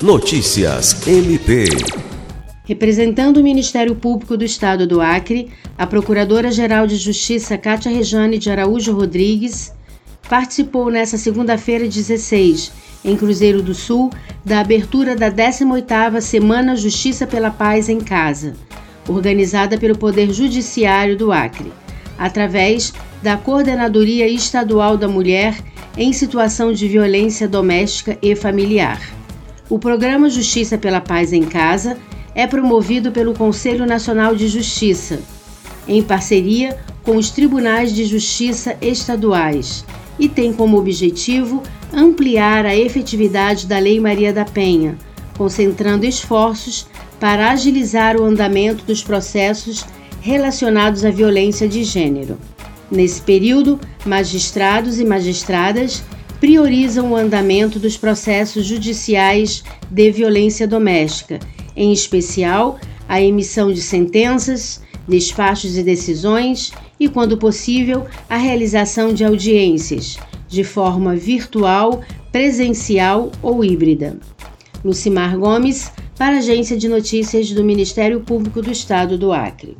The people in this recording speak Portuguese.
Notícias MP. Representando o Ministério Público do Estado do Acre, a Procuradora-Geral de Justiça Cátia Rejane de Araújo Rodrigues participou nesta segunda-feira 16, em Cruzeiro do Sul, da abertura da 18ª Semana Justiça pela Paz em Casa, organizada pelo Poder Judiciário do Acre, através da Coordenadoria Estadual da Mulher em Situação de Violência Doméstica e Familiar. O programa Justiça pela Paz em Casa é promovido pelo Conselho Nacional de Justiça, em parceria com os tribunais de justiça estaduais, e tem como objetivo ampliar a efetividade da Lei Maria da Penha, concentrando esforços para agilizar o andamento dos processos relacionados à violência de gênero. Nesse período, magistrados e magistradas priorizam o andamento dos processos judiciais de violência doméstica em especial a emissão de sentenças, despachos e decisões e, quando possível, a realização de audiências, de forma virtual, presencial ou híbrida. Lucimar Gomes, para a Agência de Notícias do Ministério Público do Estado do Acre.